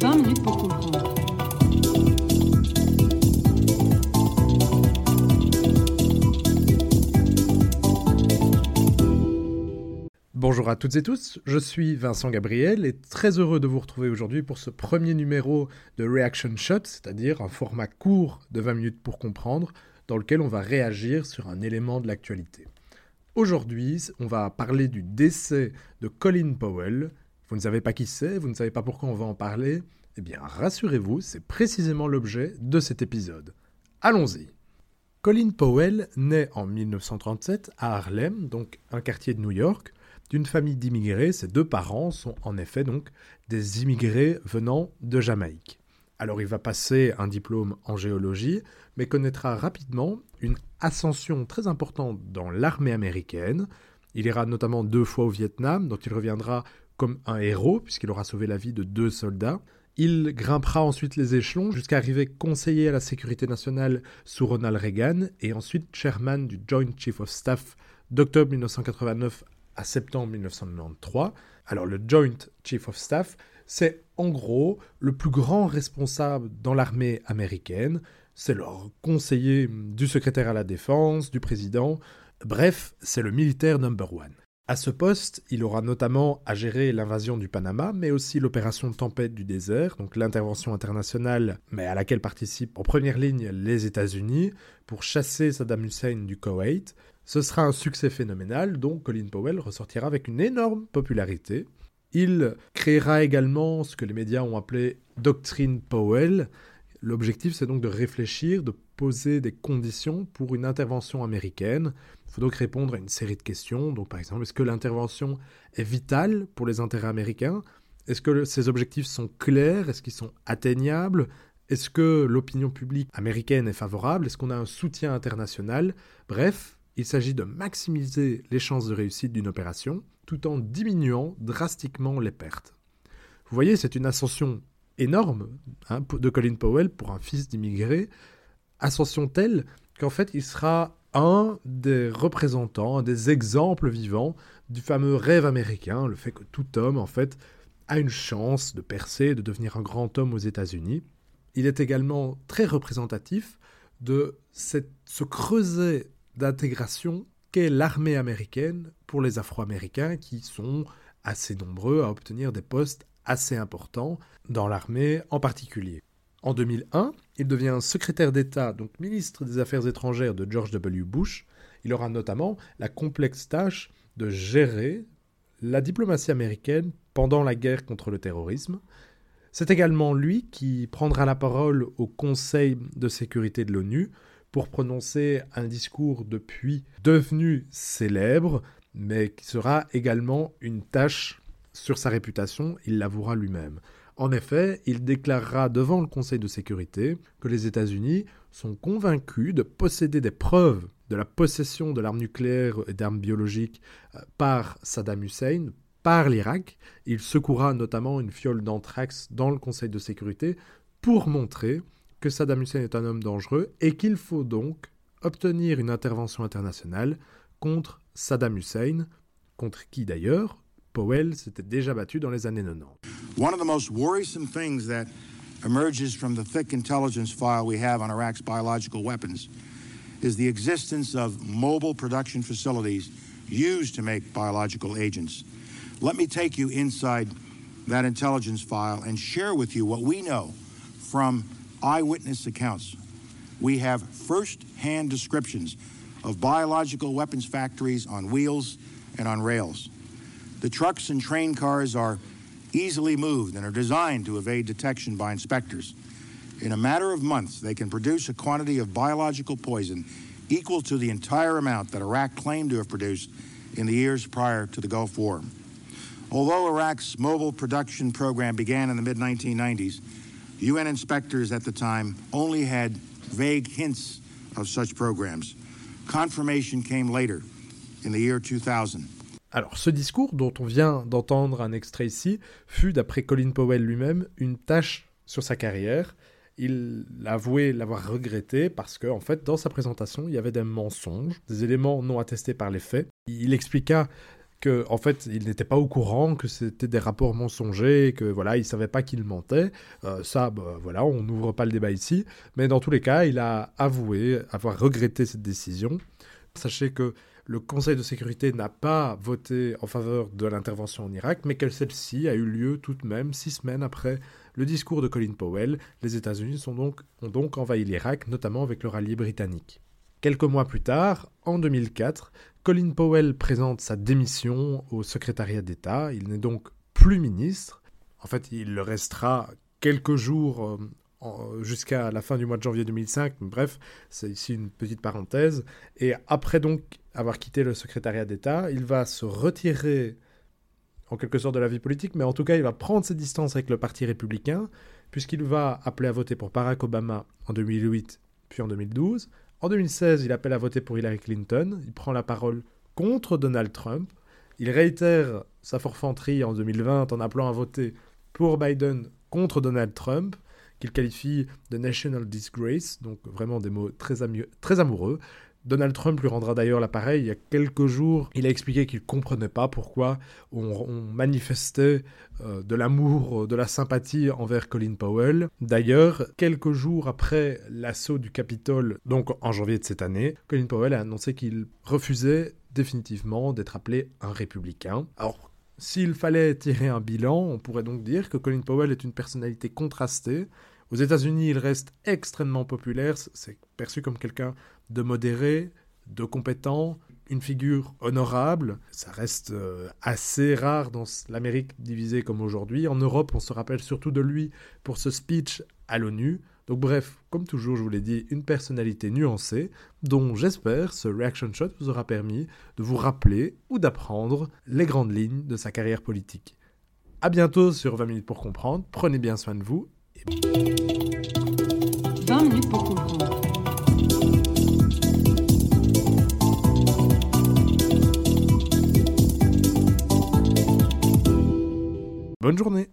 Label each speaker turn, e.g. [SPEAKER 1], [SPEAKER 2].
[SPEAKER 1] 20 minutes pour comprendre.
[SPEAKER 2] Bonjour à toutes et tous, je suis Vincent Gabriel et très heureux de vous retrouver aujourd'hui pour ce premier numéro de Reaction Shot, c'est-à-dire un format court de 20 minutes pour comprendre, dans lequel on va réagir sur un élément de l'actualité. Aujourd'hui, on va parler du décès de Colin Powell. Vous ne savez pas qui c'est, vous ne savez pas pourquoi on va en parler Eh bien, rassurez-vous, c'est précisément l'objet de cet épisode. Allons-y Colin Powell naît en 1937 à Harlem, donc un quartier de New York, d'une famille d'immigrés. Ses deux parents sont en effet donc des immigrés venant de Jamaïque. Alors il va passer un diplôme en géologie, mais connaîtra rapidement une ascension très importante dans l'armée américaine. Il ira notamment deux fois au Vietnam, dont il reviendra comme un héros, puisqu'il aura sauvé la vie de deux soldats. Il grimpera ensuite les échelons jusqu'à arriver conseiller à la sécurité nationale sous Ronald Reagan et ensuite chairman du Joint Chief of Staff d'octobre 1989 à septembre 1993. Alors le Joint Chief of Staff, c'est en gros le plus grand responsable dans l'armée américaine. C'est le conseiller du secrétaire à la défense, du président. Bref, c'est le militaire number one. À ce poste, il aura notamment à gérer l'invasion du Panama, mais aussi l'opération Tempête du désert, donc l'intervention internationale, mais à laquelle participent en première ligne les États-Unis, pour chasser Saddam Hussein du Koweït. Ce sera un succès phénoménal, dont Colin Powell ressortira avec une énorme popularité. Il créera également ce que les médias ont appelé Doctrine Powell. L'objectif, c'est donc de réfléchir, de poser des conditions pour une intervention américaine. Il faut donc répondre à une série de questions. Donc, par exemple, est-ce que l'intervention est vitale pour les intérêts américains? Est-ce que ces objectifs sont clairs? Est-ce qu'ils sont atteignables? Est-ce que l'opinion publique américaine est favorable? Est-ce qu'on a un soutien international? Bref, il s'agit de maximiser les chances de réussite d'une opération tout en diminuant drastiquement les pertes. Vous voyez, c'est une ascension énorme hein, de Colin Powell pour un fils d'immigré, ascension telle qu'en fait il sera un des représentants, un des exemples vivants du fameux rêve américain, le fait que tout homme en fait a une chance de percer, de devenir un grand homme aux États-Unis. Il est également très représentatif de ce creuset d'intégration qu'est l'armée américaine pour les Afro-Américains qui sont assez nombreux à obtenir des postes assez importants dans l'armée en particulier. En 2001, il devient secrétaire d'État, donc ministre des Affaires étrangères de George W. Bush. Il aura notamment la complexe tâche de gérer la diplomatie américaine pendant la guerre contre le terrorisme. C'est également lui qui prendra la parole au Conseil de sécurité de l'ONU pour prononcer un discours depuis devenu célèbre, mais qui sera également une tâche sur sa réputation, il l'avouera lui-même. En effet, il déclarera devant le Conseil de sécurité que les États-Unis sont convaincus de posséder des preuves de la possession de l'arme nucléaire et d'armes biologiques euh, par Saddam Hussein, par l'Irak. Il secoura notamment une fiole d'anthrax dans le Conseil de sécurité pour montrer que Saddam Hussein est un homme dangereux et qu'il faut donc obtenir une intervention internationale contre Saddam Hussein, contre qui d'ailleurs? Powell s'était déjà battu dans les années 90.
[SPEAKER 3] One of the most worrisome things that emerges from the thick intelligence file we have on Iraq's biological weapons is the existence of mobile production facilities used to make biological agents. Let me take you inside that intelligence file and share with you what we know from eyewitness accounts. We have first-hand descriptions of biological weapons factories on wheels and on rails. The trucks and train cars are easily moved and are designed to evade detection by inspectors. In a matter of months, they can produce a quantity of biological poison equal to the entire amount that Iraq claimed to have produced in the years prior to the Gulf War. Although Iraq's mobile production program began in the mid 1990s, UN inspectors at the time only had vague hints of such programs. Confirmation came later, in the year 2000.
[SPEAKER 2] Alors, ce discours, dont on vient d'entendre un extrait ici, fut, d'après Colin Powell lui-même, une tâche sur sa carrière. Il avouait l'avoir regretté parce que, en fait, dans sa présentation, il y avait des mensonges, des éléments non attestés par les faits. Il expliqua que en fait il n'était pas au courant que c'était des rapports mensongers, que voilà il savait pas qu'il mentait. Euh, ça, bah, voilà, on n'ouvre pas le débat ici, mais dans tous les cas, il a avoué avoir regretté cette décision. Sachez que le Conseil de sécurité n'a pas voté en faveur de l'intervention en Irak, mais que celle-ci a eu lieu tout de même six semaines après le discours de Colin Powell. Les États-Unis donc, ont donc envahi l'Irak, notamment avec leur allié britannique. Quelques mois plus tard, en 2004, Colin Powell présente sa démission au secrétariat d'État. Il n'est donc plus ministre. En fait, il le restera quelques jours euh, jusqu'à la fin du mois de janvier 2005. Bref, c'est ici une petite parenthèse. Et après donc avoir quitté le secrétariat d'État, il va se retirer en quelque sorte de la vie politique, mais en tout cas, il va prendre ses distances avec le Parti républicain, puisqu'il va appeler à voter pour Barack Obama en 2008, puis en 2012. En 2016, il appelle à voter pour Hillary Clinton. Il prend la parole contre Donald Trump. Il réitère sa forfanterie en 2020 en appelant à voter pour Biden contre Donald Trump, qu'il qualifie de national disgrace, donc vraiment des mots très, amoureux. Donald Trump lui rendra d'ailleurs l'appareil il y a quelques jours. Il a expliqué qu'il ne comprenait pas pourquoi on, manifestait euh, de l'amour, de la sympathie envers Colin Powell. D'ailleurs, quelques jours après l'assaut du Capitole, donc en janvier de cette année, Colin Powell a annoncé qu'il refusait définitivement d'être appelé un républicain. S'il fallait tirer un bilan, on pourrait donc dire que Colin Powell est une personnalité contrastée. Aux États-Unis, il reste extrêmement populaire, c'est perçu comme quelqu'un de modéré, de compétent, une figure honorable. Ça reste euh, assez rare dans l'Amérique divisée comme aujourd'hui. En Europe, on se rappelle surtout de lui pour ce speech à l'ONU. Donc bref, comme toujours, je vous l'ai dit, une personnalité nuancée, dont j'espère ce reaction shot vous aura permis de vous rappeler ou d'apprendre les grandes lignes de sa carrière politique. A bientôt sur 20 minutes pour comprendre, prenez bien soin de vous. Et...
[SPEAKER 1] 20 minutes pour comprendre.
[SPEAKER 2] Bonne journée